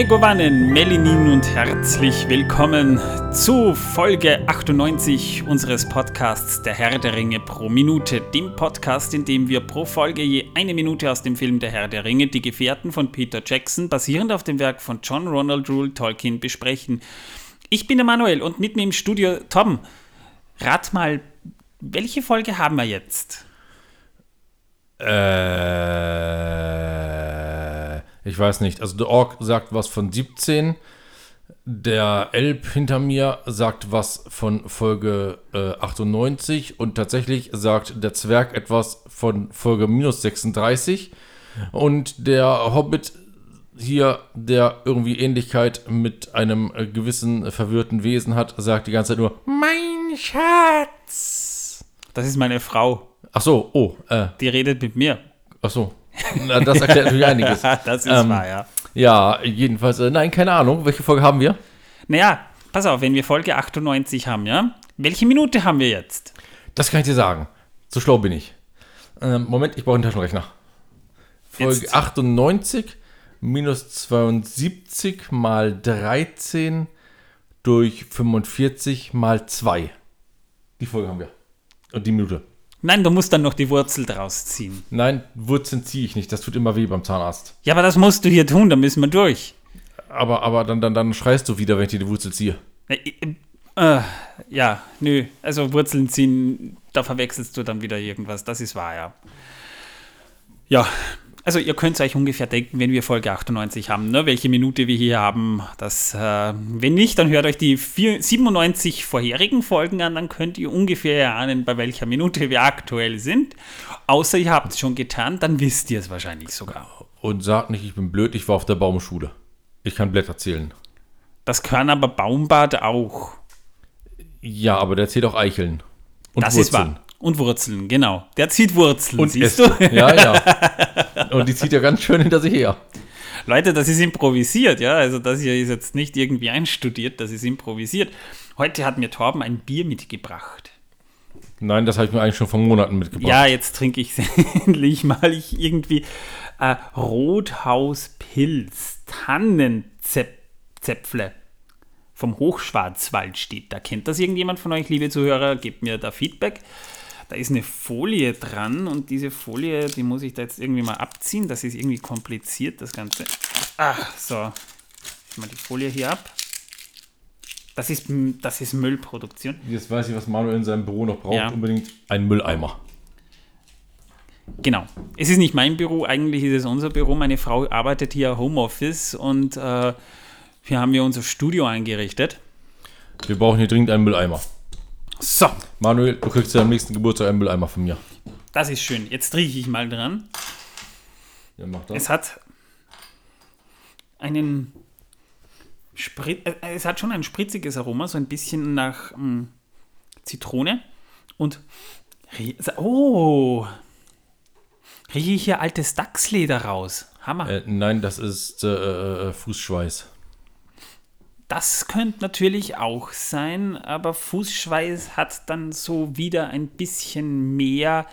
Megovanen, Melinin und herzlich willkommen zu Folge 98 unseres Podcasts Der Herr der Ringe pro Minute, dem Podcast, in dem wir pro Folge je eine Minute aus dem Film Der Herr der Ringe, die Gefährten von Peter Jackson, basierend auf dem Werk von John Ronald Rule Tolkien, besprechen. Ich bin der Manuel und mit mir im Studio Tom. Rat mal, welche Folge haben wir jetzt? Äh, ich weiß nicht. Also der Ork sagt was von 17. Der Elb hinter mir sagt was von Folge äh, 98 und tatsächlich sagt der Zwerg etwas von Folge minus 36 und der Hobbit hier, der irgendwie Ähnlichkeit mit einem äh, gewissen verwirrten Wesen hat, sagt die ganze Zeit nur Mein Schatz. Das ist meine Frau. Ach so, oh, äh, Die redet mit mir. ach so. Das erklärt natürlich einiges. das ist Ähm, wahr, ja. Ja, jedenfalls, äh, nein, keine Ahnung. Welche Folge haben wir? Naja, pass auf, wenn wir Folge 98 haben, ja? Welche Minute haben wir jetzt? Das kann ich dir sagen. So schlau bin ich. Ähm, Moment, ich brauche einen Taschenrechner. Folge Jetzt. 98 minus 72 mal 13 durch 45 mal 2. Die Folge haben wir. Und die Minute. Nein, du musst dann noch die Wurzel draus ziehen. Nein, Wurzeln ziehe ich nicht. Das tut immer weh beim Zahnarzt. Ja, aber das musst du hier tun, da müssen wir durch. Aber, aber dann, dann, dann schreist du wieder, wenn ich dir die Wurzel ziehe. Äh, äh, ja, nö, also Wurzeln ziehen, da verwechselst du dann wieder irgendwas, das ist wahr, ja. Ja, also ihr könnt euch ungefähr denken, wenn wir Folge 98 haben, ne, welche Minute wir hier haben. Das, äh, wenn nicht, dann hört euch die vier, 97 vorherigen Folgen an, dann könnt ihr ungefähr erahnen, bei welcher Minute wir aktuell sind. Außer ihr habt es schon getan, dann wisst ihr es wahrscheinlich sogar. Und sag nicht, ich bin blöd, ich war auf der Baumschule. Ich kann Blätter zählen. Das kann aber Baumbart auch. Ja, aber der zählt auch Eicheln. Und das ist wahr. Und Wurzeln, genau. Der zieht Wurzeln, Und siehst Äste. du? Ja, ja. Und die zieht ja ganz schön hinter sich her. Leute, das ist improvisiert, ja. Also das hier ist jetzt nicht irgendwie einstudiert, das ist improvisiert. Heute hat mir Torben ein Bier mitgebracht. Nein, das habe ich mir eigentlich schon vor Monaten mitgebracht. Ja, jetzt trinke ich es endlich mal. Ich irgendwie äh, Rothauspilz, Tannenzäpfle vom Hochschwarzwald steht. Da kennt das irgendjemand von euch, liebe Zuhörer? Gebt mir da Feedback. Da ist eine Folie dran und diese Folie, die muss ich da jetzt irgendwie mal abziehen. Das ist irgendwie kompliziert, das Ganze. Ach, so. Ich mal die Folie hier ab. Das ist, das ist Müllproduktion. Jetzt weiß ich, was Manuel in seinem Büro noch braucht. Ja. Unbedingt einen Mülleimer. Genau. Es ist nicht mein Büro, eigentlich ist es unser Büro. Meine Frau arbeitet hier Homeoffice und äh, hier haben wir unser Studio eingerichtet. Wir brauchen hier dringend einen Mülleimer. So, Manuel, du kriegst ja am nächsten Geburtstag einen Mülleimer von mir. das ist schön. Jetzt rieche ich mal dran. Ja, mach das. Es hat einen Sprit äh, es hat schon ein spritziges Aroma, so ein bisschen nach mh, Zitrone und rie- oh, rieche ich hier altes Dachsleder raus. Hammer. Äh, nein, das ist äh, äh, Fußschweiß. Das könnte natürlich auch sein, aber Fußschweiß hat dann so wieder ein bisschen mehr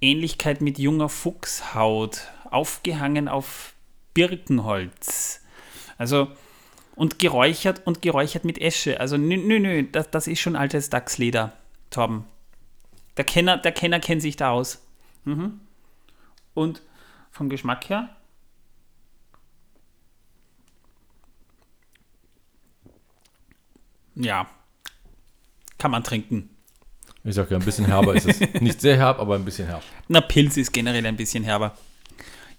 Ähnlichkeit mit junger Fuchshaut, aufgehangen auf Birkenholz. Also, und geräuchert und geräuchert mit Esche. Also, nö, nö, nö, das, das ist schon altes Dachsleder, Torben. Der Kenner, der Kenner kennt sich da aus. Mhm. Und vom Geschmack her Ja. Kann man trinken. Ich sag ja, ein bisschen herber ist es. Nicht sehr herb, aber ein bisschen herb. Na, Pilz ist generell ein bisschen herber.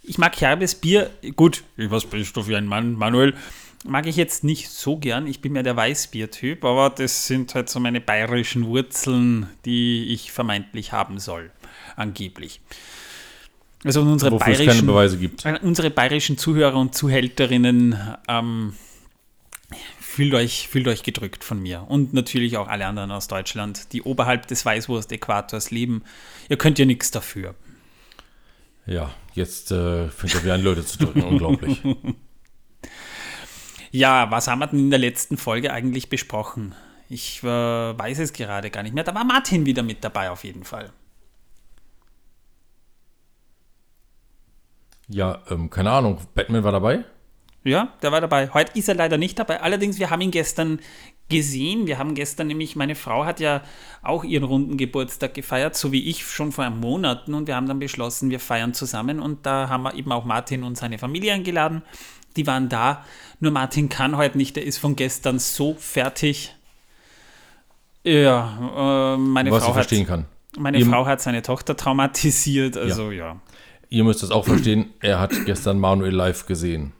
Ich mag herbes Bier. Gut, was bist du für ein Mann, Manuel? Mag ich jetzt nicht so gern. Ich bin mehr der Weißbier-Typ, aber das sind halt so meine bayerischen Wurzeln, die ich vermeintlich haben soll. Angeblich. Also unsere Wofür es keine bayerischen, Beweise gibt. Äh, unsere bayerischen Zuhörer und Zuhälterinnen, ähm, fühlt, euch, fühlt euch gedrückt von mir. Und natürlich auch alle anderen aus Deutschland, die oberhalb des Weißwurst-Äquators leben. Ihr könnt ja nichts dafür. Ja, jetzt äh, fängt er wieder an, Leute zu drücken. Unglaublich. Ja, was haben wir denn in der letzten Folge eigentlich besprochen? Ich äh, weiß es gerade gar nicht mehr. Da war Martin wieder mit dabei, auf jeden Fall. Ja, ähm, keine Ahnung. Batman war dabei? Ja, der war dabei. Heute ist er leider nicht dabei. Allerdings, wir haben ihn gestern gesehen. Wir haben gestern nämlich, meine Frau hat ja auch ihren runden Geburtstag gefeiert, so wie ich schon vor Monaten. Und wir haben dann beschlossen, wir feiern zusammen. Und da haben wir eben auch Martin und seine Familie eingeladen. Die waren da. Nur Martin kann heute nicht. Der ist von gestern so fertig. Ja, äh, meine Was Frau ich verstehen hat, kann. Meine Ihr- Frau hat seine Tochter traumatisiert. Also ja. Ihr müsst es auch verstehen, er hat gestern Manuel live gesehen.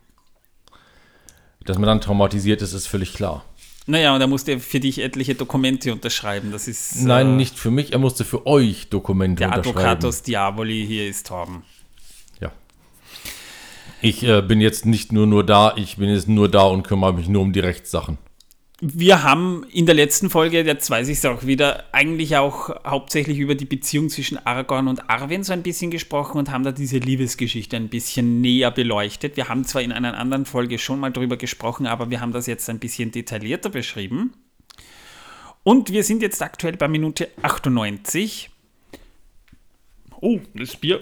Dass man dann traumatisiert ist, ist völlig klar. Naja, und er musste für dich etliche Dokumente unterschreiben. Das ist Nein, äh, nicht für mich, er musste für euch Dokumente der unterschreiben. Advocatus Diaboli. Hier ist Torben. Ja. Ich äh, bin jetzt nicht nur nur da, ich bin jetzt nur da und kümmere mich nur um die Rechtssachen. Wir haben in der letzten Folge, jetzt weiß ich es auch wieder, eigentlich auch hauptsächlich über die Beziehung zwischen Aragorn und Arwen so ein bisschen gesprochen und haben da diese Liebesgeschichte ein bisschen näher beleuchtet. Wir haben zwar in einer anderen Folge schon mal drüber gesprochen, aber wir haben das jetzt ein bisschen detaillierter beschrieben. Und wir sind jetzt aktuell bei Minute 98. Oh, das Bier,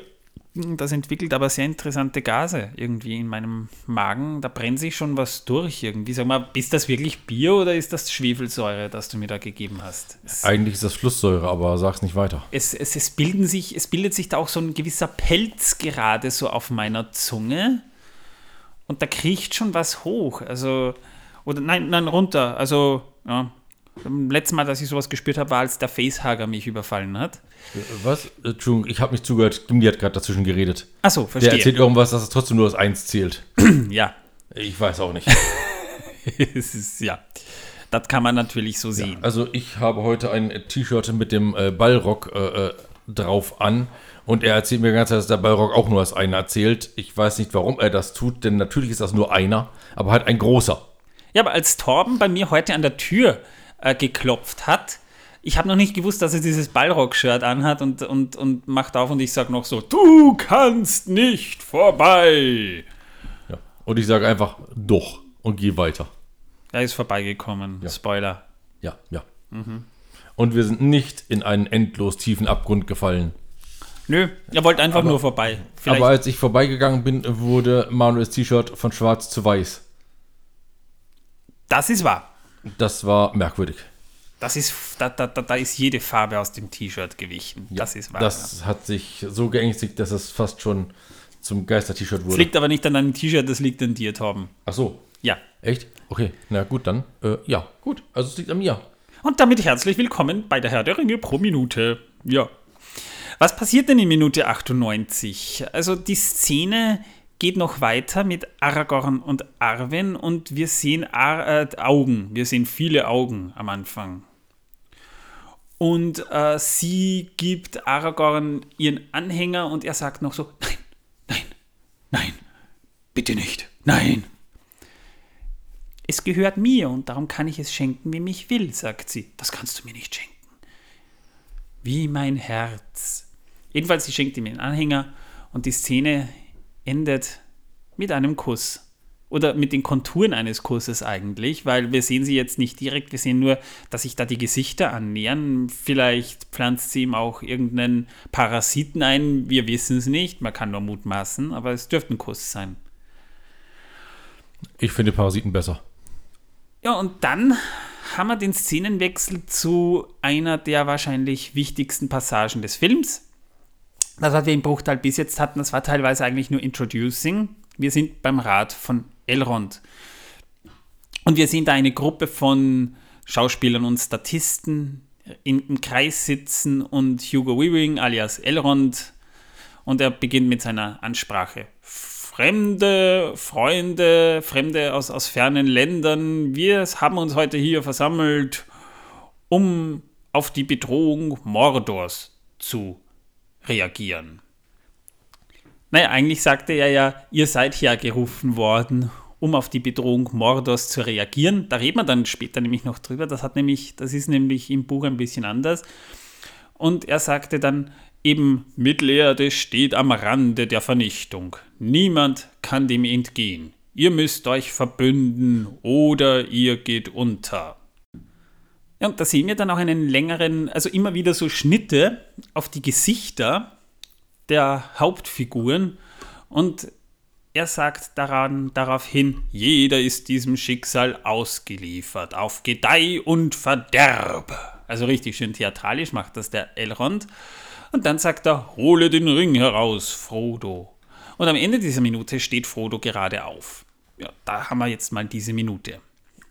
das entwickelt aber sehr interessante Gase irgendwie in meinem Magen. Da brennt sich schon was durch irgendwie. Sag mal, ist das wirklich Bier oder ist das Schwefelsäure, das du mir da gegeben hast? Es, Eigentlich ist das Flusssäure, aber sag's nicht weiter. es, es, es, bilden sich, es bildet sich da auch so ein gewisser Pelz gerade so auf meiner Zunge. Und da kriecht schon was hoch. Also, oder nein, nein, runter. Also, ja. Beim letzten Mal, dass ich sowas gespürt habe, war, als der Facehager mich überfallen hat. Was? Äh, Entschuldigung, ich habe nicht zugehört. Gimli hat gerade dazwischen geredet. Achso, Der verstehe. erzählt irgendwas, dass es trotzdem nur das Eins zählt. ja, Ich weiß auch nicht. es ist, ja. Das kann man natürlich so sehen. Also ich habe heute ein T-Shirt mit dem äh, Ballrock äh, äh, drauf an und er erzählt mir ganz, dass der Ballrock auch nur als einer erzählt. Ich weiß nicht, warum er das tut, denn natürlich ist das nur einer, aber halt ein großer. Ja, aber als Torben bei mir heute an der Tür äh, geklopft hat, ich habe noch nicht gewusst, dass er dieses Ballrock-Shirt anhat und, und, und macht auf und ich sage noch so, du kannst nicht vorbei. Ja. Und ich sage einfach doch und gehe weiter. Er ist vorbeigekommen. Spoiler. Ja, ja. Und wir sind nicht in einen endlos tiefen Abgrund gefallen. Nö, er wollte einfach nur vorbei. Vielleicht, Aber als ich vorbeigegangen bin, wurde Manuels T-Shirt von schwarz zu weiß. das ist wahr. Das war merkwürdig. Das ist, da, da, da, da ist jede Farbe aus dem T-Shirt gewichen. das ist wahr. Das hat sich so geängstigt, dass es fast schon zum Geister-T-Shirt Das wurde. liegt aber nicht an deinem T-Shirt, das liegt an dir, Torben. Ach so, Ja. echt? Okay, na gut, dann. Äh, ja, gut. Also es liegt an mir. Und damit herzlich willkommen bei der Herr der Ringe pro Minute. Ja. Was passiert denn in Minute 98? Also die Szene geht noch weiter mit Aragorn und Arwen und wir sehen Ar äh, Augen. Wir sehen viele Augen am Anfang. Und äh, sie gibt Aragorn ihren Anhänger und er sagt noch so, nein, nein, nein, bitte nicht, nein. Es gehört mir und darum kann ich es schenken, wem ich will, sagt sie. Das kannst du mir nicht schenken. Wie mein Herz. Jedenfalls, sie schenkt ihm den Anhänger und die Szene endet mit einem Kuss. Oder mit den Konturen eines Kusses eigentlich, weil wir sehen sie jetzt nicht direkt, wir sehen nur, dass sich da die Gesichter annähern. Vielleicht pflanzt sie ihm auch irgendeinen Parasiten ein, wir wissen es nicht, man kann nur mutmaßen, aber es dürfte ein Kuss sein. Ich finde Parasiten besser. Ja, und dann haben wir den Szenenwechsel zu einer der wahrscheinlich wichtigsten Passagen des Films. Das, was wir im Bruchteil bis jetzt hatten, das war teilweise eigentlich nur Introducing. Wir sind beim Rat von Elrond. Und wir sehen da eine Gruppe von Schauspielern und Statisten in, im Kreis sitzen und Hugo Weaving alias Elrond und er beginnt mit seiner Ansprache. Fremde, Freunde, Fremde aus, aus fernen Ländern, wir haben uns heute hier versammelt, um auf die Bedrohung Mordors zu reagieren. Naja, eigentlich sagte er ja, ihr seid hergerufen worden, um auf die Bedrohung Mordors zu reagieren. Da reden wir dann später nämlich noch drüber. Das hat nämlich, das ist nämlich im Buch ein bisschen anders. Und er sagte dann eben, Mittelerde steht am Rande der Vernichtung. Niemand kann dem entgehen. Ihr müsst euch verbünden oder ihr geht unter. Ja, und da sehen wir dann auch einen längeren, also immer wieder so Schnitte auf die Gesichter der Hauptfiguren. Und er sagt daran, daraufhin, jeder ist diesem Schicksal ausgeliefert, auf Gedeih und Verderb. Also richtig schön theatralisch macht das der Elrond. Und dann sagt er, hole den Ring heraus, Frodo. Und am Ende dieser Minute steht Frodo gerade auf. Ja, da haben wir jetzt mal diese Minute.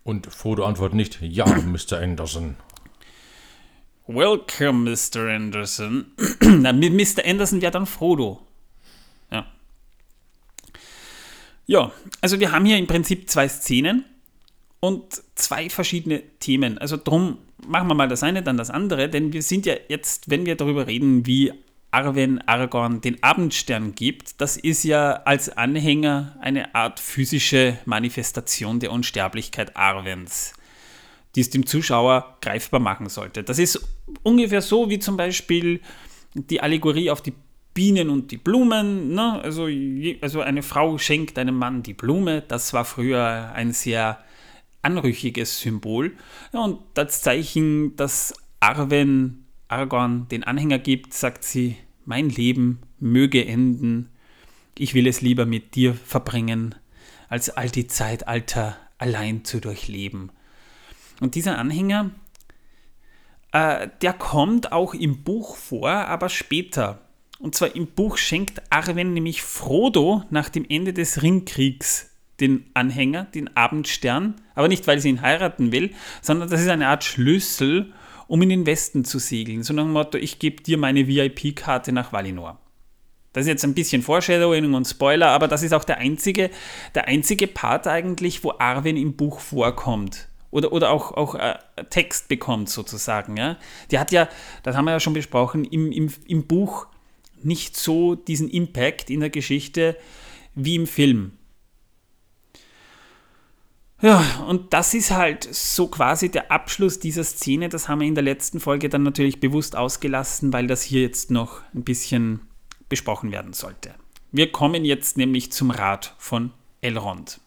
Und Frodo antwortet nicht, ja, Mr. Anderson. Welcome, Mr. Anderson. Mr. Anderson wäre dann Frodo. Ja. Ja, also wir haben hier im Prinzip zwei Szenen und zwei verschiedene Themen. Also drum machen wir mal das eine, dann das andere, denn wir sind ja jetzt, wenn wir darüber reden, wie Arwen Aragorn den Abendstern gibt, das ist ja als Anhänger eine Art physische Manifestation der Unsterblichkeit Arwens, die es dem Zuschauer greifbar machen sollte. Das ist ungefähr so wie zum Beispiel die Allegorie auf die Bienen und die Blumen. Ne? Also, also eine Frau schenkt einem Mann die Blume. Das war früher ein sehr anrüchiges Symbol. Ja, und das Zeichen, dass Arwen Aragorn den Anhänger gibt, sagt sie, mein Leben möge enden. Ich will es lieber mit dir verbringen, als all die Zeitalter allein zu durchleben. Und dieser Anhänger, äh, der kommt auch im Buch vor, aber später. Und zwar im Buch schenkt Arwen nämlich Frodo nach dem Ende des Ringkriegs den Anhänger, den Abendstern, aber nicht, weil sie ihn heiraten will, sondern das ist eine Art Schlüssel, um in den Westen zu segeln. So nach dem Motto, ich gebe dir meine VIP-Karte nach Valinor. Das ist jetzt ein bisschen Foreshadowing und Spoiler, aber das ist auch der einzige, der einzige Part eigentlich, wo Arwen im Buch vorkommt. Oder, oder auch, auch äh, Text bekommt sozusagen. Ja? Die hat ja, das haben wir ja schon besprochen, im, im, im Buch nicht so diesen Impact in der Geschichte wie im Film. Ja, und das ist halt so quasi der Abschluss dieser Szene. Das haben wir in der letzten Folge dann natürlich bewusst ausgelassen, weil das hier jetzt noch ein bisschen besprochen werden sollte. Wir kommen jetzt nämlich zum Rat von Elrond.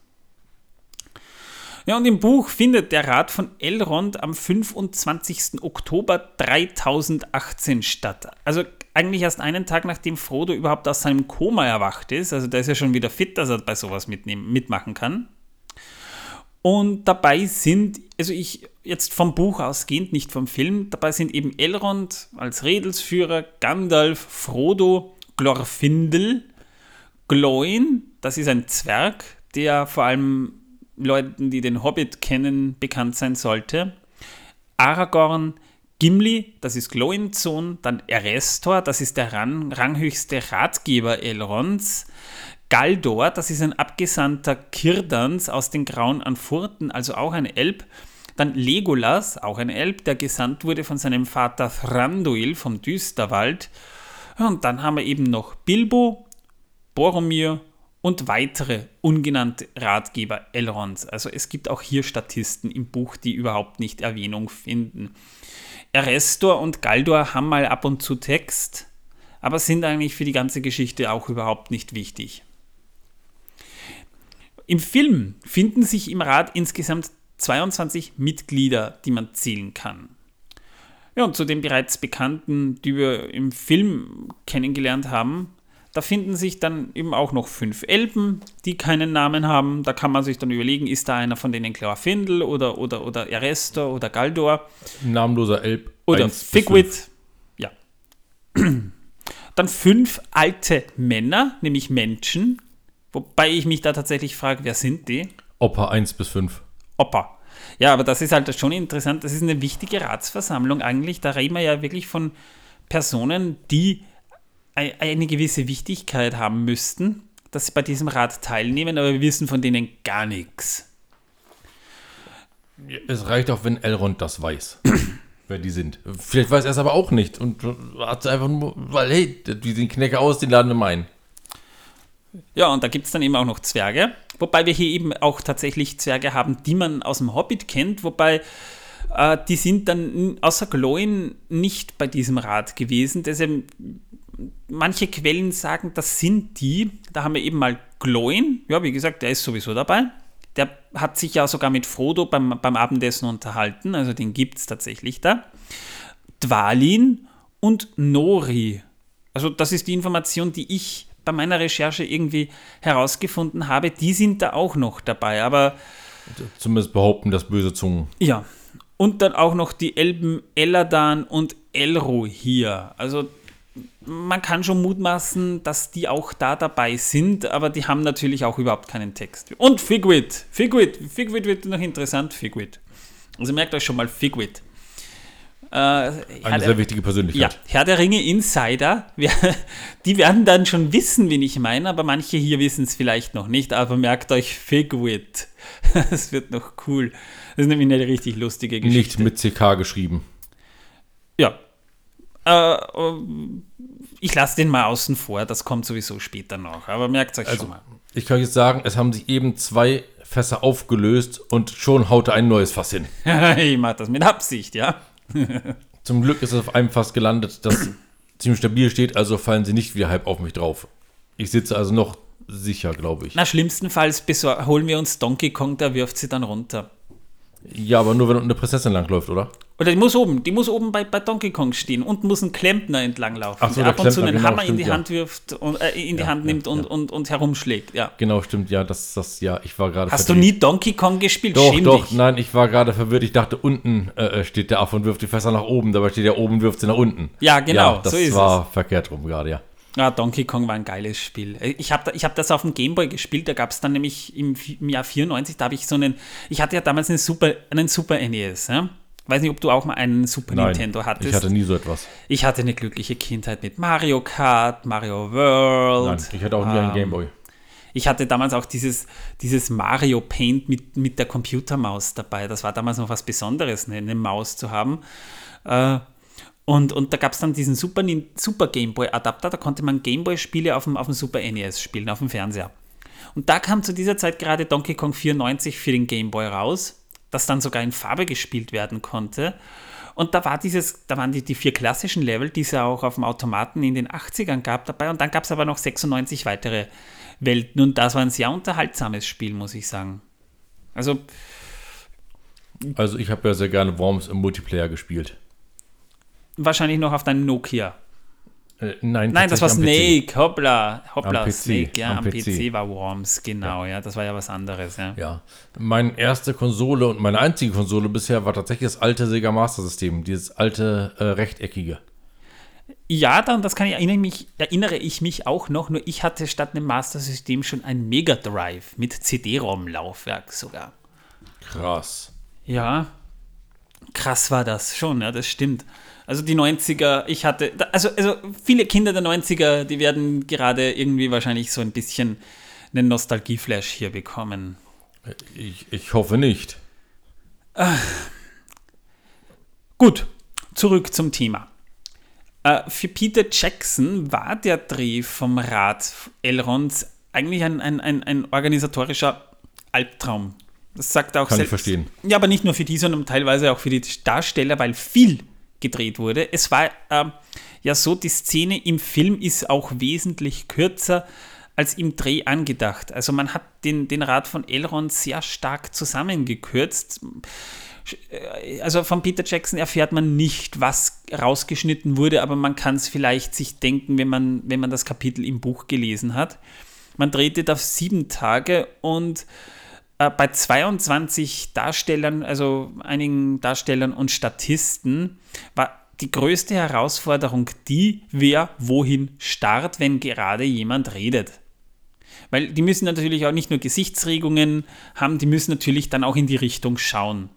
Ja, und im Buch findet der Rat von Elrond am 25. Oktober 3018 statt. Also eigentlich erst einen Tag nachdem Frodo überhaupt aus seinem Koma erwacht ist. Also der ist ja schon wieder fit, dass er bei sowas mitnehmen, mitmachen kann. Und dabei sind, also ich jetzt vom Buch ausgehend, nicht vom Film, dabei sind eben Elrond als Redelsführer, Gandalf, Frodo, Glorfindel, Gloin, das ist ein Zwerg, der vor allem Leuten, die den Hobbit kennen, bekannt sein sollte. Aragorn, Gimli, das ist Gloins Sohn, dann Erestor, das ist der rang, ranghöchste Ratgeber Elronds, Galdor, das ist ein Abgesandter Kirdans aus den Grauen Anfurten, also auch ein Elb. Dann Legolas, auch ein Elb, der gesandt wurde von seinem Vater Thranduil vom Düsterwald. Und dann haben wir eben noch Bilbo, Boromir und weitere ungenannte Ratgeber Elrons. Also es gibt auch hier Statisten im Buch, die überhaupt nicht Erwähnung finden. Erestor und Galdor haben mal ab und zu Text, aber sind eigentlich für die ganze Geschichte auch überhaupt nicht wichtig. Im Film finden sich im Rat insgesamt 22 Mitglieder, die man zählen kann. Ja, und zu den bereits bekannten, die wir im Film kennengelernt haben, da finden sich dann eben auch noch fünf Elben, die keinen Namen haben. Da kann man sich dann überlegen, ist da einer von denen Glorfindel oder, oder, oder Erestor oder Galdor? Namenloser Elb. Oder Figwit. Ja. Dann fünf alte Männer, nämlich Menschen, Wobei ich mich da tatsächlich frage, wer sind die? Opa 1 bis 5. Opa. Ja, aber das ist halt schon interessant. Das ist eine wichtige Ratsversammlung eigentlich. Da reden wir ja wirklich von Personen, die eine gewisse Wichtigkeit haben müssten, dass sie bei diesem Rat teilnehmen, aber wir wissen von denen gar nichts. Es reicht auch, wenn Elrond das weiß, wer die sind. Vielleicht weiß er es aber auch nicht und hat einfach nur, weil, hey, die sehen Knecke aus, die laden wir ein. Ja, und da gibt es dann eben auch noch Zwerge. Wobei wir hier eben auch tatsächlich Zwerge haben, die man aus dem Hobbit kennt, wobei äh, die sind dann außer Gloin nicht bei diesem Rat gewesen. Deshalb, manche Quellen sagen, das sind die. Da haben wir eben mal Gloin. Ja, wie gesagt, der ist sowieso dabei. Der hat sich ja sogar mit Frodo beim, beim Abendessen unterhalten, also den gibt es tatsächlich da. Dwalin und Nori. Also das ist die Information, die ich bei meiner Recherche irgendwie herausgefunden habe, die sind da auch noch dabei. Aber Zumindest behaupten das böse Zungen. ja, und dann auch noch die Elben Eladan und Elro hier. Also man kann schon mutmaßen, dass die auch da dabei sind, aber die haben natürlich auch überhaupt keinen Text. Und Figwit. Figwit. Figwit wird noch interessant, Figwit. Also merkt euch schon mal Figwit. Äh, Eine Herr sehr der- wichtige ja, Persönlichkeit. Herr der Ringe Insider, wir, die werden dann schon wissen, wen ich meine, aber manche hier wissen es vielleicht noch nicht. Aber merkt euch Figwit. Das wird noch cool. Das ist nämlich eine richtig lustige Geschichte. Nicht mit CK geschrieben. Ja. Äh, ich lasse den mal außen vor, das kommt sowieso später noch. Aber merkt euch Also, schon mal. ich kann jetzt sagen, es haben sich eben zwei Fässer aufgelöst und schon haut er ein neues Fass hin. ich mache das mit Absicht, ja. Zum Glück ist es auf einem Fass gelandet, das ziemlich stabil steht, also fallen sie nicht wieder halb auf mich drauf. Ich sitze also noch sicher, glaube ich. Na, schlimmstenfalls holen wir uns Donkey Kong, der wirft sie dann runter. Ja, aber nur wenn unten eine Prinzessin langläuft, oder? Oder die muss oben, die muss oben bei, bei Donkey Kong stehen. Unten muss ein Klempner entlanglaufen, so, der der ab und zu einen genau, Hammer in stimmt, die ja. Hand wirft und äh, in die Ja, Hand ja, nimmt und, ja. Und, und herumschlägt. Ja. Genau, stimmt, ja, das, das, ja, ich war gerade Hast du verwirrt. nie Donkey Kong gespielt? Doch, Schäm doch, dich. nein, ich war gerade verwirrt. Ich dachte, unten äh, steht der Affe und wirft die Fässer nach oben. Dabei steht der oben, wirft sie nach unten. Ja, genau, Ja, das so ist war verkehrt rum gerade, ja. Ja, Donkey Kong war ein geiles Spiel. Äh, Ich habe ich hab das auf dem Gameboy gespielt, da gab es dann nämlich im, im Jahr 94, da habe ich so einen, ich hatte ja damals einen Super, einen Super NES, ja? Weiß nicht, ob du auch mal einen Super Nein, Nintendo hattest. ich hatte nie so etwas. Ich hatte eine glückliche Kindheit mit Mario Kart, Mario World. Nein, ich hatte auch nie einen ähm, Gameboy. Ich hatte damals auch dieses, dieses Mario Paint mit, mit der Computermaus dabei. Das war damals noch was Besonderes, eine, eine Maus zu haben. Äh, und, und da gab es dann diesen Super, Super Game Boy Adapter, da konnte man Gameboy-Spiele auf dem, auf dem Super NES spielen, auf dem Fernseher. Und da kam zu dieser Zeit gerade Donkey Kong 94 für den Game Boy raus, das dann sogar in Farbe gespielt werden konnte. Und da war dieses, da waren die, die vier klassischen Level, die es ja auch auf dem Automaten in den 80ern gab, dabei. Und dann gab es aber noch 96 weitere Welten. Und das war ein sehr unterhaltsames Spiel, muss ich sagen. Also, Also ich habe ja sehr gerne Worms im Multiplayer gespielt. wahrscheinlich noch auf deinem Nokia. Äh, nein, Nein, das war. Snake, hoppla, hoppla, Am Snake, ja, am, am PC. PC. war Worms, genau, ja. das war ja was anderes, ja. Ja. Meine erste Konsole und meine einzige Konsole bisher war tatsächlich das alte Sega Master System, dieses alte äh, rechteckige. Ja, dann, das kann ich, erinnere, mich, erinnere ich mich auch noch, nur ich hatte statt einem Master-System schon ein Mega Drive mit CD-ROM-Laufwerk sogar. Krass. Ja, krass war das schon, ja, das stimmt. Also die 90er, ich hatte, also, also viele Kinder der 90er, die werden gerade irgendwie wahrscheinlich so ein bisschen einen Nostalgie-Flash hier bekommen. Ich, ich hoffe nicht. Gut, zurück zum Thema. Äh, für Peter Jackson war der Dreh vom Rat Elrons eigentlich ein, ein, ein, ein organisatorischer Albtraum. Das sagt er auch Kann ich selbst. verstehen. Ja, aber nicht nur für die, sondern teilweise auch für die Darsteller, weil viel gedreht wurde. Es war ähm, ja so, die Szene im Film ist auch wesentlich kürzer als im Dreh angedacht. Also man hat den, den Rat von Elrond sehr stark zusammengekürzt also von Peter Jackson erfährt man nicht, was rausgeschnitten wurde, aber man kann es vielleicht sich denken, wenn man, wenn man das Kapitel im Buch gelesen hat. Man drehte das sieben Tage und äh, bei 22 Darstellern, also einigen Darstellern und Statisten, war die größte Herausforderung die, wer wohin starrt, wenn gerade jemand redet. Weil die müssen natürlich auch nicht nur Gesichtsregungen haben, die müssen natürlich dann auch in die Richtung schauen.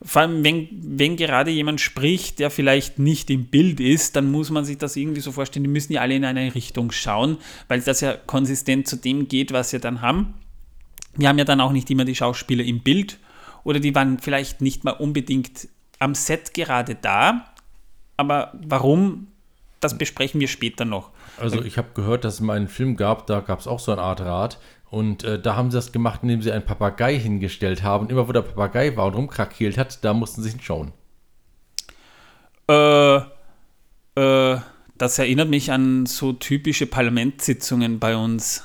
Vor allem, wenn, wenn gerade jemand spricht, der vielleicht nicht im Bild ist, dann muss man sich das irgendwie so vorstellen, die müssen ja alle in eine Richtung schauen, weil das ja konsistent zu dem geht, was wir dann haben. Wir haben ja dann auch nicht immer die Schauspieler im Bild oder die waren vielleicht nicht mal unbedingt am Set gerade da. Aber warum, das besprechen wir später noch. Also ich habe gehört, dass es mal einen Film gab, da gab es auch so eine Art Rad. Und äh, da haben sie das gemacht, indem sie einen Papagei hingestellt haben. Immer wo der Papagei war und rumkrakeelt hat, da mussten sie hinschauen. Äh, äh, das erinnert mich an so typische Parlamentssitzungen bei uns.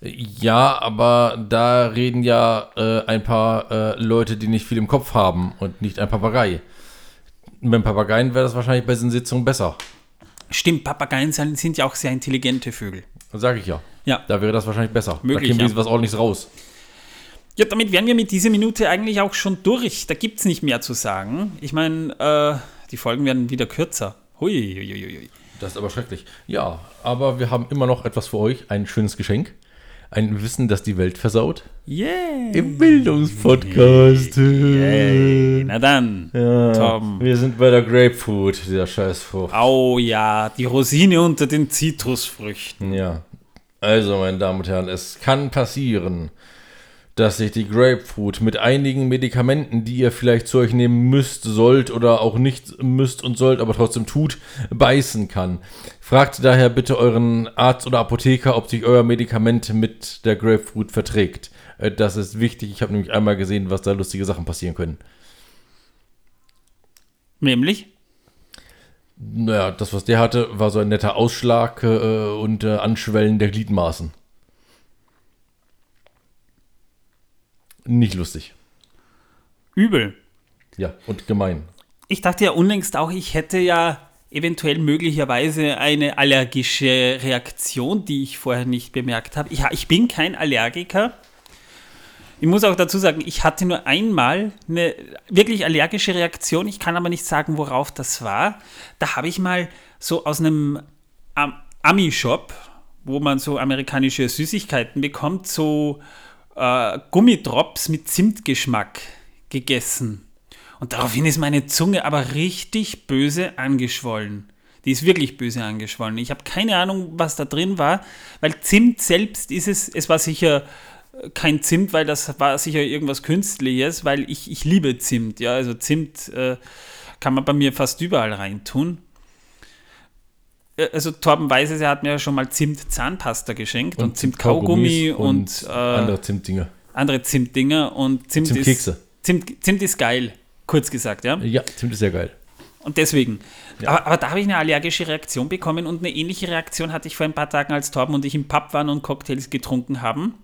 Ja, aber da reden ja äh, ein paar äh, Leute, die nicht viel im Kopf haben und nicht ein Papagei. Beim Papageien wäre das wahrscheinlich bei diesen Sitzungen besser. Stimmt, Papageien sind ja auch sehr intelligente Vögel. Sag ich ja. Ja. Da wäre das wahrscheinlich besser. Möglich, da käme ja. was ordentliches raus. Ja, damit wären wir mit dieser Minute eigentlich auch schon durch. Da gibt es nicht mehr zu sagen. Ich meine, äh, die Folgen werden wieder kürzer. Hui, hui, hui. Das ist aber schrecklich. Ja, aber wir haben immer noch etwas für euch. Ein schönes Geschenk. Ein Wissen, das die Welt versaut. Yeah. Im Bildungspodcast. Yay. Na dann, Ja, Tom. wir sind bei der Grapefruit, dieser Scheißfrucht. Oh ja, die Rosine unter den Zitrusfrüchten. Ja. Also, meine Damen und Herren, es kann passieren, dass sich die Grapefruit mit einigen Medikamenten, die ihr vielleicht zu euch nehmen müsst, sollt oder auch nicht müsst und sollt, aber trotzdem tut, beißen kann. Fragt daher bitte euren Arzt oder Apotheker, ob sich euer Medikament mit der Grapefruit verträgt. Äh, Das ist wichtig. Ich habe nämlich einmal gesehen, was da lustige Sachen passieren können. Nämlich? Naja, das, was der hatte, war so ein netter Ausschlag äh, und äh, Anschwellen der Gliedmaßen. Nicht lustig. Übel. Ja, und gemein. Ich dachte ja unlängst auch, ich hätte ja eventuell möglicherweise eine allergische Reaktion, die ich vorher nicht bemerkt habe. Ich, ich bin kein Allergiker. Ich muss auch dazu sagen, ich hatte nur einmal eine wirklich allergische Reaktion. Ich kann aber nicht sagen, worauf das war. Da habe ich mal so aus einem Am Ami-Shop, wo man so amerikanische Süßigkeiten bekommt, so äh, Gummidrops mit Zimtgeschmack gegessen. Und daraufhin ist meine Zunge aber richtig böse angeschwollen. Die ist wirklich böse angeschwollen. Ich habe keine Ahnung, was da drin war, weil Zimt selbst ist es, es war sicher äh, kein Zimt, weil das war sicher irgendwas Künstliches, weil ich, ich liebe Zimt. Ja, also Zimt äh, kann man bei mir fast überall reintun. Äh, Also Torben weiß es, er hat mir ja schon mal Zimt-Zahnpasta geschenkt und, Zimt-Kaugummi und, und äh, andere Zimtdinge. andere Zimtdinger und Zimt Zimtkekse. ist Zimt, Zimt ist geil, kurz gesagt, ja. Ja, Zimt ist sehr geil. Und deswegen. Ja. Aber, aber da habe ich eine allergische Reaktion bekommen und eine ähnliche Reaktion hatte ich vor ein paar Tagen, als Torben und ich im Pub waren und Cocktails getrunken haben.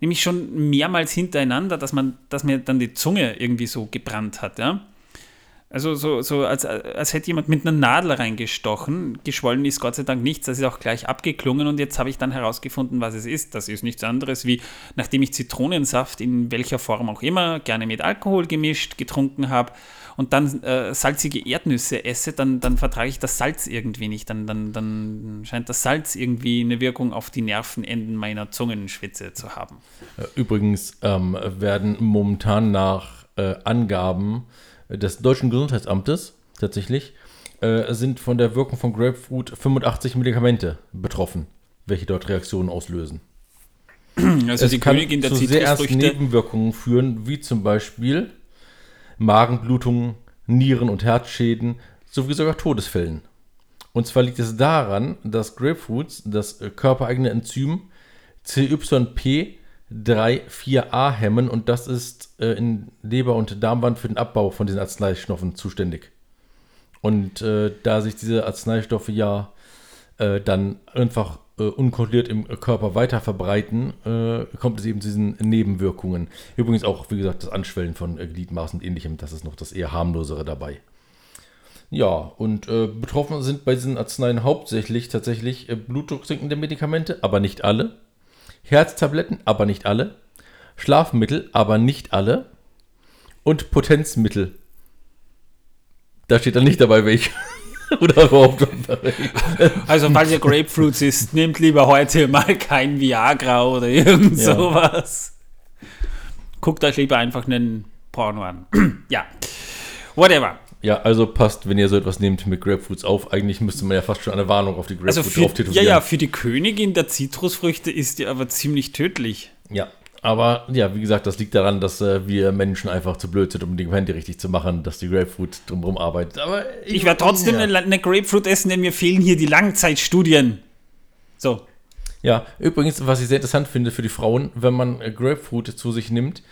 Nämlich schon mehrmals hintereinander, dass man, dass mir dann die Zunge irgendwie so gebrannt hat, ja. Also so, so als, als hätte jemand mit einer Nadel reingestochen. Geschwollen ist Gott sei Dank nichts, das ist auch gleich abgeklungen und jetzt habe ich dann herausgefunden, was es ist. Das ist nichts anderes wie, nachdem ich Zitronensaft in welcher Form auch immer, gerne mit Alkohol gemischt, getrunken habe und dann äh, salzige Erdnüsse esse, dann, dann vertrage ich das Salz irgendwie nicht. Dann, dann, dann scheint das Salz irgendwie eine Wirkung auf die Nervenenden meiner Zungenschwitze zu haben. Übrigens ähm, werden momentan nach äh, Angaben des Deutschen Gesundheitsamtes tatsächlich äh, sind von der Wirkung von Grapefruit 85 Medikamente betroffen, welche dort Reaktionen auslösen. Also es die kann Königin der zu sehr ersten Zitrusfrüchte. Nebenwirkungen führen, wie zum Beispiel Magenblutungen, Nieren- und Herzschäden sowie sogar Todesfällen. Und zwar liegt es daran, dass Grapefruits das körpereigene Enzym CYP34A hemmen und das ist äh, in Leber- und Darmwand für den Abbau von diesen Arzneistoffen zuständig. Und äh, da sich diese Arzneistoffe ja äh, dann einfach äh, unkontrolliert im Körper weiter verbreiten, äh, kommt es eben zu diesen Nebenwirkungen. Übrigens auch, wie gesagt, das Anschwellen von äh, Gliedmaßen und ähnlichem, das ist noch das eher harmlosere dabei. Ja, und äh, betroffen sind bei diesen Arzneien hauptsächlich tatsächlich äh, blutdrucksenkende Medikamente, aber nicht alle. Herztabletten, aber nicht alle. Schlafmittel, aber nicht alle. Und Potenzmittel. Da steht dann nicht dabei, welche. Oder überhaupt. Also, falls ihr Grapefruits isst, nehmt lieber heute mal kein Viagra oder irgend Ja. sowas. Guckt euch lieber einfach einen Porno an. ja. Whatever. Ja, also passt, wenn ihr so etwas nehmt mit Grapefruits auf. Eigentlich müsste man ja fast schon eine Warnung auf die Also Grapefruit für, drauf ja, ja, für die Königin der Zitrusfrüchte ist die aber ziemlich tödlich. Ja, aber ja, wie gesagt, das liegt daran, dass äh, wir Menschen einfach zu blöd sind, um die Hände richtig zu machen, dass die Grapefruit drumherum arbeitet. Aber Ich werde trotzdem ja. eine, eine Grapefruit essen, denn mir fehlen hier die Langzeitstudien. So. Ja, übrigens, was ich sehr interessant finde für die Frauen, wenn man äh, Grapefruit zu sich nimmt,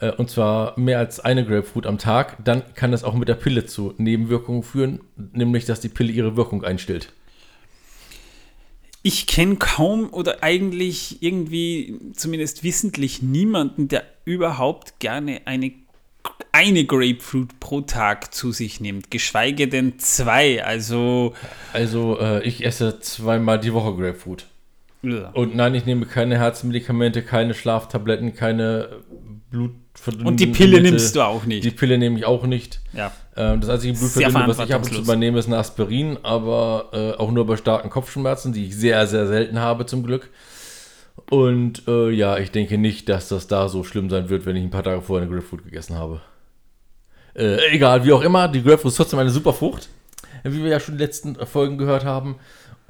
äh, und zwar mehr als eine Grapefruit am Tag, dann kann das auch mit der Pille zu Nebenwirkungen führen, nämlich dass die Pille ihre Wirkung einstellt. Ich kenne kaum oder eigentlich irgendwie zumindest wissentlich niemanden, der überhaupt gerne eine eine Grapefruit pro Tag zu sich nimmt, geschweige denn zwei. Also. Also, äh, ich esse zweimal die Woche Grapefruit. Ja. Und nein, ich nehme keine Herzmedikamente, keine Schlaftabletten, keine Blutverdünnung. Und die Pille nimmst du auch nicht. Die Pille nehme ich auch nicht. Ja. Ähm, das einzige Blutverdünner, was ich ab und zu übernehme, ist ein Aspirin, aber äh, auch nur bei starken Kopfschmerzen, die ich sehr, sehr selten habe, zum Glück. Und äh, ja, ich denke nicht, dass das da so schlimm sein wird, wenn ich ein paar Tage vorher eine Grapefruit gegessen habe. Äh, egal, wie auch immer, die Grapefruit ist trotzdem eine super Frucht, wie wir ja schon in den letzten Folgen gehört haben.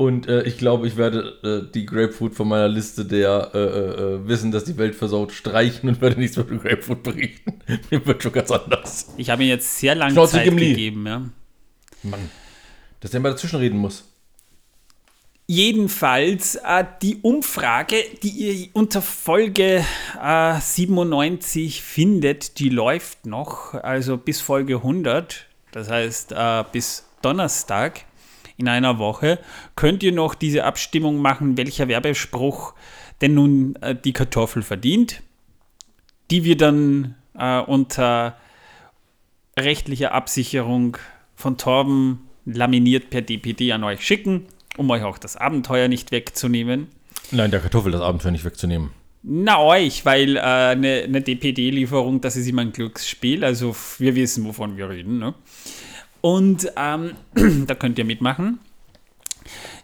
Und äh, ich glaube, ich werde äh, die Grapefruit von meiner Liste der äh, äh, äh, Wissen, dass die Welt versaut, streichen und werde nichts über Grapefruit berichten. Mir wird schon ganz anders. Ich habe ihm jetzt sehr lange Schnauze Zeit gegeben, ja. Mann, dass der mal dazwischenreden muss. Jedenfalls äh, die Umfrage, die ihr unter Folge äh, 97 findet, die läuft noch, also bis Folge 100, das heißt bis Donnerstag in einer Woche, könnt ihr noch diese Abstimmung machen, welcher Werbespruch denn nun äh, die Kartoffel verdient, die wir dann äh, unter rechtlicher Absicherung von Torben laminiert per DPD an euch schicken, um euch auch das Abenteuer nicht wegzunehmen. Nein, der Kartoffel das Abenteuer nicht wegzunehmen. Na, euch, weil äh, eine, eine DPD-Lieferung, das ist immer ein Glücksspiel. Also wir wissen, wovon wir reden. Ne? Und ähm, da könnt ihr mitmachen.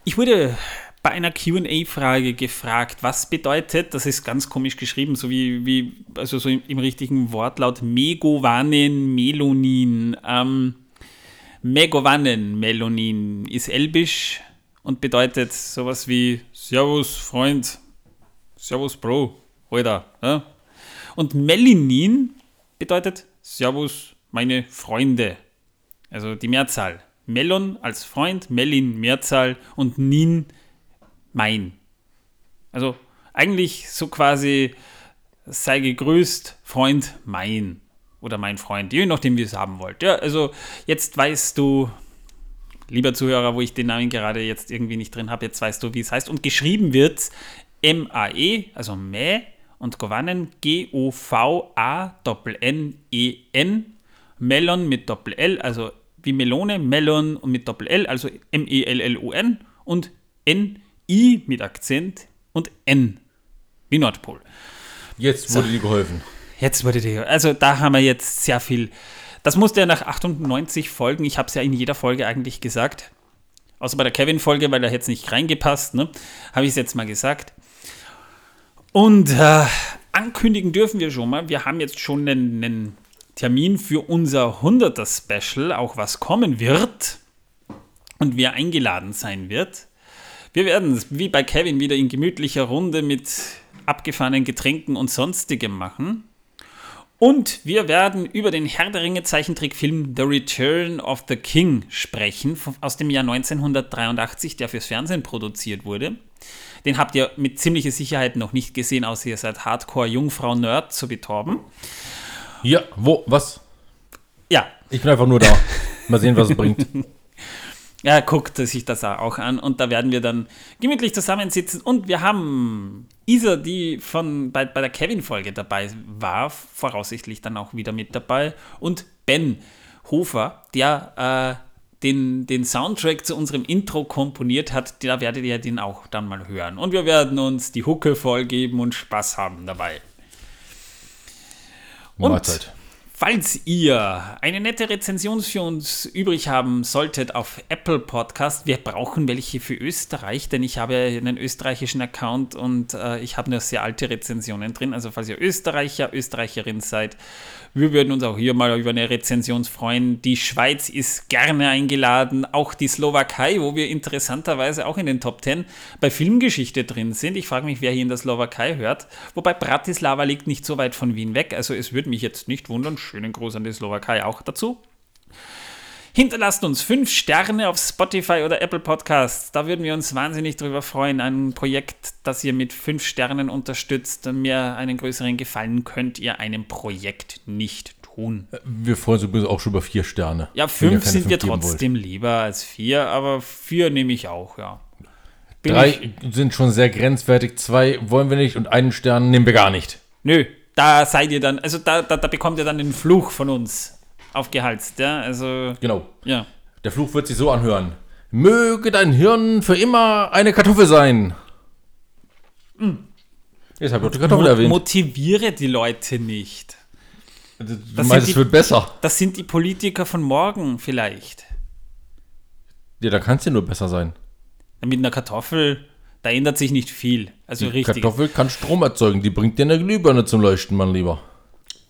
Ich wurde bei einer QA-Frage gefragt, was bedeutet, das ist ganz komisch geschrieben, so wie, wie also so im, im richtigen Wortlaut, Megovanen Melonin. Ähm, Megovanen Melonin ist elbisch und bedeutet sowas wie Servus, Freund, Servus, Bro, Alter. Ja? Und Melinin bedeutet Servus, meine Freunde. Also die Mehrzahl. Melon als Freund, Melin Mehrzahl und Nin mein. Also eigentlich so quasi sei gegrüßt, Freund mein oder mein Freund, je nachdem, wie ihr es haben wollt. Ja, also jetzt weißt du, lieber Zuhörer, wo ich den Namen gerade jetzt irgendwie nicht drin habe, jetzt weißt du, wie es heißt. Und geschrieben wird M-A-E, also Mä und Govanen, G-O-V-A-N-N-E-N, Melon mit Doppel-L, also wie Melone, Melon und mit Doppel-L, also M-E-L-L-O-N und N-I mit Akzent und N wie Nordpol. Jetzt wurde so, dir geholfen. Jetzt wurde dir, also da haben wir jetzt sehr viel. Das musste ja nach 98 Folgen, ich habe es ja in jeder Folge eigentlich gesagt, außer bei der Kevin-Folge, weil da hätte es nicht reingepasst, ne? habe ich es jetzt mal gesagt. Und äh, ankündigen dürfen wir schon mal, wir haben jetzt schon einen, einen Termin für unser 100er Special, auch was kommen wird und wer eingeladen sein wird. Wir werden es wie bei Kevin wieder in gemütlicher Runde mit abgefahrenen Getränken und sonstigem machen. Und wir werden über den Herr der Ringe Zeichentrickfilm The Return of the King sprechen, aus dem Jahr 1983, der fürs Fernsehen produziert wurde. Den habt ihr mit ziemlicher Sicherheit noch nicht gesehen, außer ihr seid Hardcore-Jungfrau-Nerd zu betorben. Ja, wo, was? Ja. Ich bin einfach nur da. Mal sehen, was es bringt. Ja, guckt sich das auch an und da werden wir dann gemütlich zusammensitzen und wir haben Isa, die von bei, bei der Kevin-Folge dabei war, voraussichtlich dann auch wieder mit dabei und Ben Hofer, der äh, den, den Soundtrack zu unserem Intro komponiert hat, da werdet ihr den auch dann mal hören. Und wir werden uns die Hucke vollgeben und Spaß haben dabei. Mahlzeit. Falls ihr eine nette Rezension für uns übrig haben solltet auf Apple Podcast, wir brauchen welche für Österreich, denn ich habe einen österreichischen Account und äh, ich habe nur sehr alte Rezensionen drin. Also falls ihr Österreicher, Österreicherin seid, wir würden uns auch hier mal über eine Rezension freuen. Die Schweiz ist gerne eingeladen, auch die Slowakei, wo wir interessanterweise auch in den Top 10 bei Filmgeschichte drin sind. Ich frage mich, wer hier in der Slowakei hört. Wobei Bratislava liegt nicht so weit von Wien weg, also es würde mich jetzt nicht wundern. Schönen Gruß an die Slowakei auch dazu. Hinterlasst uns fünf Sterne auf Spotify oder Apple Podcasts. Da würden wir uns wahnsinnig drüber freuen. Ein Projekt, das ihr mit fünf Sternen unterstützt. Mir einen größeren Gefallen könnt ihr einem Projekt nicht tun. Wir freuen uns übrigens auch schon über vier Sterne. Ja, fünf sind fünf wir trotzdem wollt. lieber als vier, aber vier nehme ich auch, ja. Bin Drei sind schon sehr grenzwertig, zwei wollen wir nicht und einen Stern nehmen wir gar nicht. Nö, da seid ihr dann, also da, da, da bekommt ihr dann den Fluch von uns aufgehalst, ja, also, Genau. ja. Der Fluch wird sich so anhören. Möge dein Hirn für immer eine Kartoffel sein. Jetzt habe ich auch die Kartoffel Mo erwähnt. motiviere die Leute nicht. Du sind meinst, die- es wird besser. Das sind die Politiker von morgen vielleicht. Ja, da kann es ja nur besser sein. Mit einer Kartoffel, da ändert sich nicht viel. Also Die richtig. Kartoffel kann Strom erzeugen. Die bringt dir eine Glühbirne zum Leuchten, mein Lieber.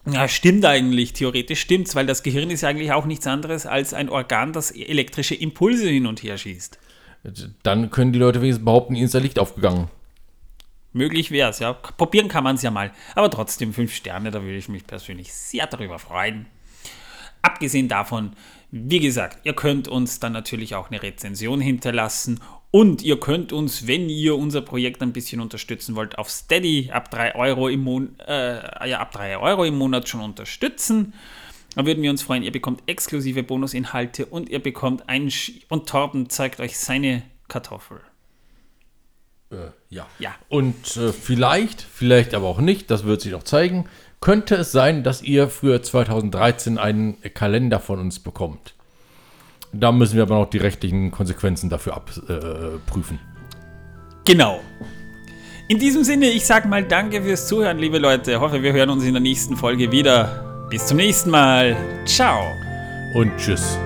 Ja, stimmt eigentlich. Theoretisch stimmt's, weil das Gehirn ist eigentlich auch nichts anderes als ein Organ, das elektrische Impulse hin und her schießt. Dann können die Leute wenigstens behaupten, ihnen ist der Licht aufgegangen. Möglich wäre es, ja. Probieren kann man es ja mal. Aber trotzdem fünf Sterne, da würde ich mich persönlich sehr darüber freuen. Abgesehen davon, wie gesagt, ihr könnt uns dann natürlich auch eine Rezension hinterlassen und ihr könnt uns, wenn ihr unser Projekt ein bisschen unterstützen wollt, auf Steady ab 3 Euro im, Mon äh, ja, ab 3 Euro im Monat schon unterstützen. Da würden wir uns freuen. Ihr bekommt exklusive Bonusinhalte und ihr bekommt ein Sch und Torben zeigt euch seine Kartoffel. Äh, ja. Ja. Und äh, vielleicht, vielleicht aber auch nicht, das wird sich noch zeigen, könnte es sein, dass ihr für 2013 einen Kalender von uns bekommt. Da müssen wir aber noch die rechtlichen Konsequenzen dafür abprüfen. Genau. In diesem Sinne, ich sag mal danke fürs Zuhören, liebe Leute. Hoffe, wir hören uns in der nächsten Folge wieder. Bis zum nächsten Mal. Ciao. Und tschüss.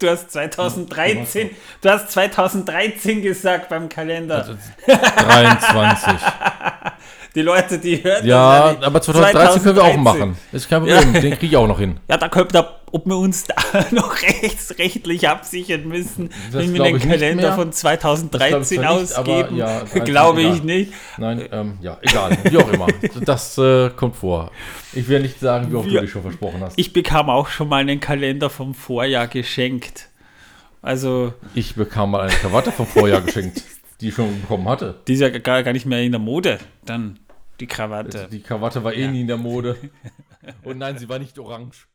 Du hast 2013, du hast 2013 gesagt beim Kalender. 23. Die Leute, die hören Ja, das aber 2013 können wir auch 2013. machen. Ist kein Problem, den kriege ich auch noch hin. Ja, da könnte da, ob wir uns da noch rechtsrechtlich absichern müssen, Das wenn wir den Kalender von Das glaub 2013 ich zwar nicht, aber ausgeben. ja, Glaube egal. ich nicht. Nein, ähm, ja, egal. Wie auch immer. Das äh, kommt vor. Ich will nicht sagen, wie oft du dich schon versprochen hast. Ich bekam auch schon mal einen Kalender vom Vorjahr geschenkt. Also, Ich bekam mal eine Krawatte vom Vorjahr geschenkt, die ich schon bekommen hatte. die ist ja gar, gar nicht mehr in der Mode. Dann die Krawatte. Die Krawatte war eh nie in der Mode. Und nein, sie war nicht orange.